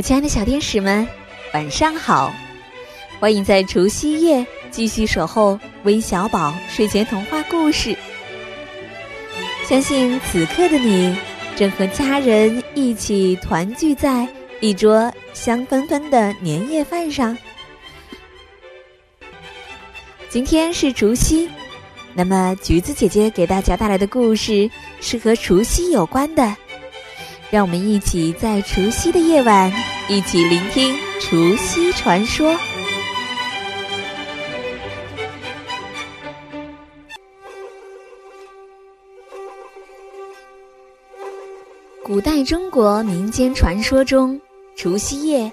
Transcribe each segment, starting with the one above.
我亲爱的小天使们，晚上好！欢迎在除夕夜继续守候微小宝睡前童话故事。相信此刻的你正和家人一起团聚在一桌香喷喷的年夜饭上。今天是除夕，那么橘子姐姐给大家带来的故事是和除夕有关的。让我们一起在除夕的夜晚，一起聆听除夕传说。古代中国民间传说中，除夕夜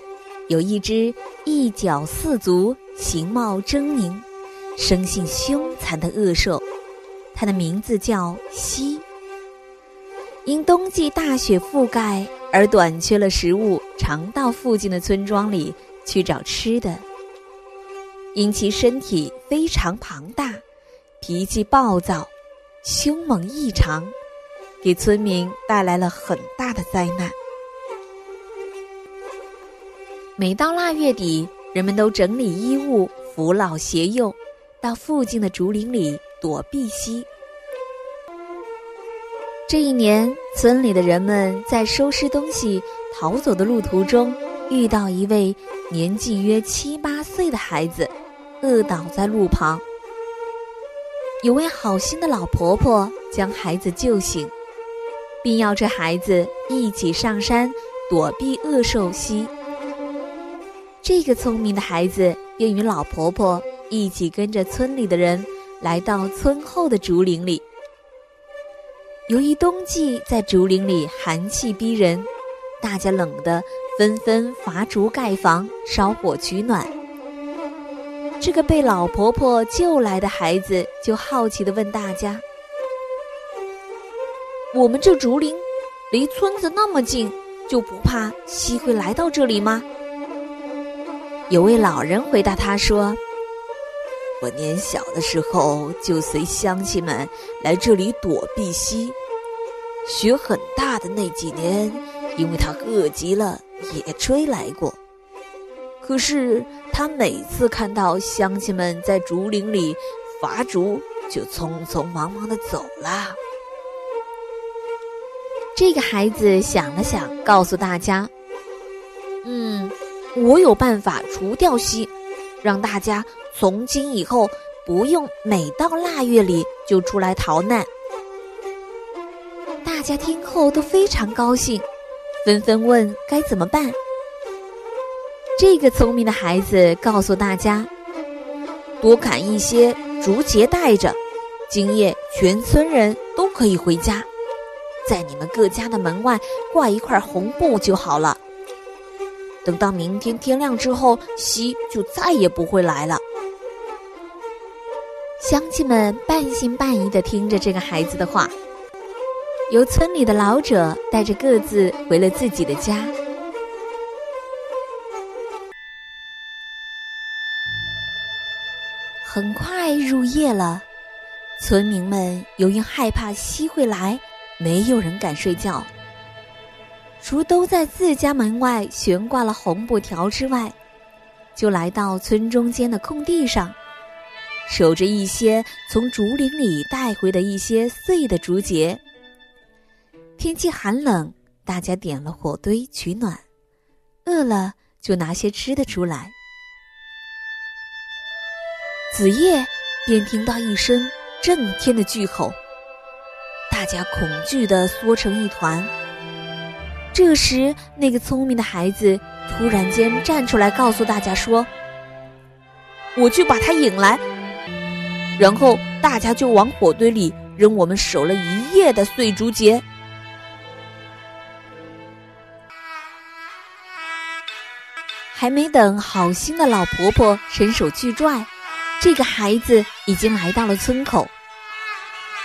有一只一角四足、形貌狰狞、生性凶残的恶兽，它的名字叫夕。因冬季大雪覆盖而短缺了食物，常到附近的村庄里去找吃的。因其身体非常庞大，脾气暴躁，凶猛异常，给村民带来了很大的灾难。每到腊月底，人们都整理衣物，扶老携幼，到附近的竹林里躲避夕。这一年，村里的人们在收拾东西逃走的路途中，遇到一位年纪约七八岁的孩子，饿倒在路旁。有位好心的老婆婆将孩子救醒，并要这孩子一起上山躲避恶兽袭。这个聪明的孩子便与老婆婆一起跟着村里的人来到村后的竹林里。由于冬季在竹林里寒气逼人，大家冷得纷纷伐竹盖房、烧火取暖。这个被老婆婆救来的孩子就好奇地问大家：“我们这竹林离村子那么近，就不怕西会来到这里吗？”有位老人回答他说：“我年小的时候就随乡亲们来这里躲避西。”雪很大的那几年，因为他饿极了，也追来过。可是他每次看到乡亲们在竹林里伐竹，就匆匆忙忙的走了。这个孩子想了想，告诉大家：“嗯，我有办法除掉西，让大家从今以后不用每到腊月里就出来逃难。”大家听后都非常高兴，纷纷问该怎么办。这个聪明的孩子告诉大家：“多砍一些竹节带着，今夜全村人都可以回家，在你们各家的门外挂一块红布就好了。等到明天天亮之后，西就再也不会来了。”乡亲们半信半疑地听着这个孩子的话。由村里的老者带着各自回了自己的家。很快入夜了，村民们由于害怕西会来，没有人敢睡觉，除都在自家门外悬挂了红布条之外，就来到村中间的空地上，守着一些从竹林里带回的一些碎的竹节。天气寒冷，大家点了火堆取暖，饿了就拿些吃的出来。子夜便听到一声震天的巨吼，大家恐惧的缩成一团。这时，那个聪明的孩子突然间站出来，告诉大家说：“我去把他引来。”然后大家就往火堆里扔我们守了一夜的碎竹节。还没等好心的老婆婆伸手去拽，这个孩子已经来到了村口。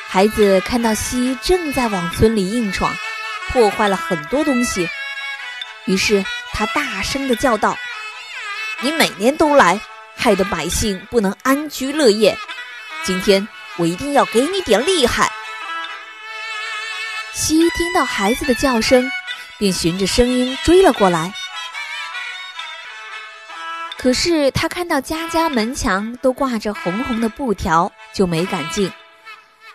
孩子看到西正在往村里硬闯，破坏了很多东西，于是他大声的叫道：“你每年都来，害得百姓不能安居乐业。今天我一定要给你点厉害！”西听到孩子的叫声，便循着声音追了过来。可是他看到家家门墙都挂着红红的布条，就没敢进。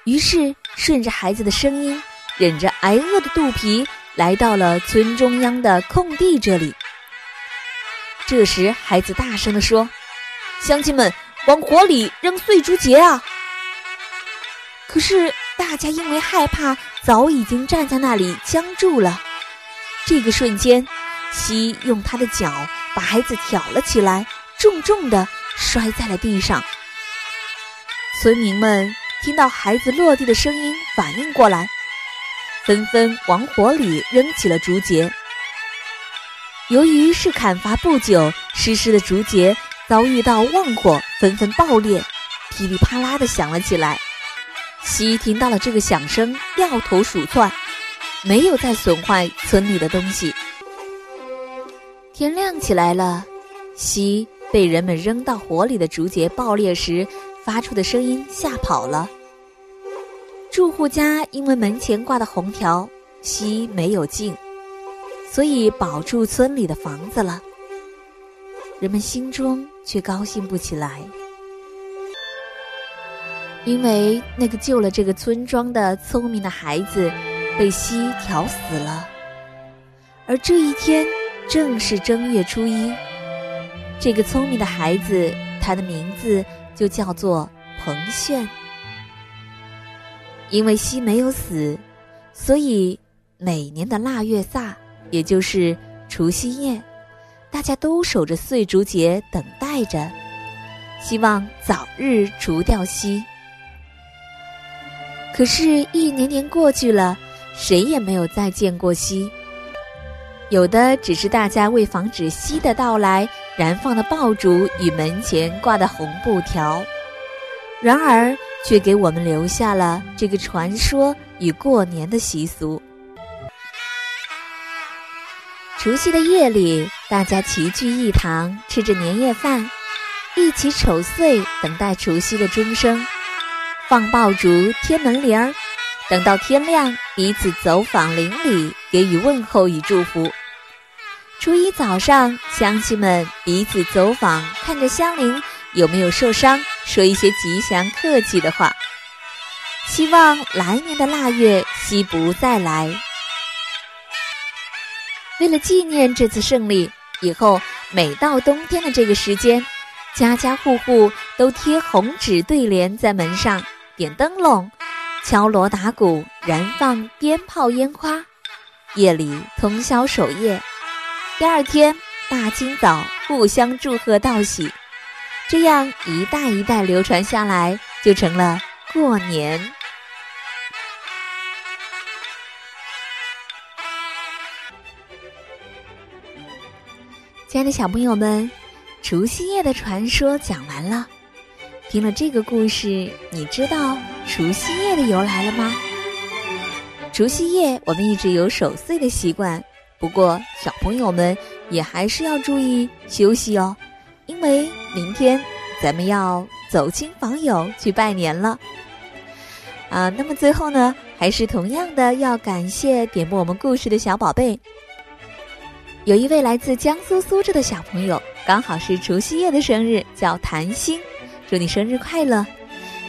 于是顺着孩子的声音，忍着挨饿的肚皮，来到了村中央的空地这里。这时，孩子大声地说：“乡亲们，往火里扔碎竹节啊！”可是大家因为害怕，早已经站在那里僵住了。这个瞬间，西用他的脚。把孩子挑了起来，重重的摔在了地上。村民们听到孩子落地的声音，反应过来，纷纷往火里扔起了竹节。由于是砍伐不久，湿湿的竹节遭遇到旺火，纷纷爆裂，噼里啪啦的响了起来。西听到了这个响声，掉头鼠窜，没有再损坏村里的东西。天亮起来了，西被人们扔到火里的竹节爆裂时发出的声音吓跑了。住户家因为门前挂的红条，西没有进，所以保住村里的房子了。人们心中却高兴不起来，因为那个救了这个村庄的聪明的孩子被西挑死了，而这一天。正是正月初一，这个聪明的孩子，他的名字就叫做彭炫。因为西没有死，所以每年的腊月萨，也就是除夕夜，大家都守着岁竹节，等待着，希望早日除掉西。可是，一年年过去了，谁也没有再见过西。有的只是大家为防止西的到来，燃放的爆竹与门前挂的红布条，然而却给我们留下了这个传说与过年的习俗。除夕的夜里，大家齐聚一堂，吃着年夜饭，一起守岁，等待除夕的钟声，放爆竹，贴门铃儿。等到天亮，彼此走访邻里，给予问候与祝福。初一早上，乡亲们彼此走访，看着乡邻有没有受伤，说一些吉祥客气的话，希望来年的腊月西不再来。为了纪念这次胜利，以后每到冬天的这个时间，家家户户都贴红纸对联在门上，点灯笼。敲锣打鼓，燃放鞭炮烟花，夜里通宵守夜。第二天大清早，互相祝贺道喜，这样一代一代流传下来，就成了过年。亲爱的小朋友们，除夕夜的传说讲完了。听了这个故事，你知道除夕夜的由来了吗？除夕夜我们一直有守岁的习惯，不过小朋友们也还是要注意休息哦，因为明天咱们要走亲访友去拜年了。啊，那么最后呢，还是同样的要感谢点播我们故事的小宝贝。有一位来自江苏苏州的小朋友，刚好是除夕夜的生日，叫谭鑫。祝你生日快乐！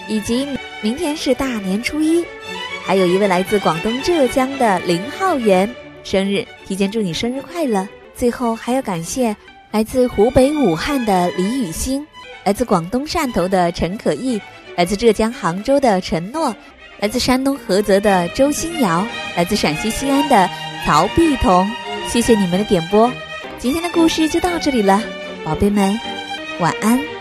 以及明天是大年初一，还有一位来自广东浙江的林浩源生日，提前祝你生日快乐！最后还要感谢来自湖北武汉的李雨欣，来自广东汕头的陈可意，来自浙江杭州的陈诺，来自山东菏泽的周新瑶，来自陕西西安的曹碧彤，谢谢你们的点播，今天的故事就到这里了，宝贝们，晚安。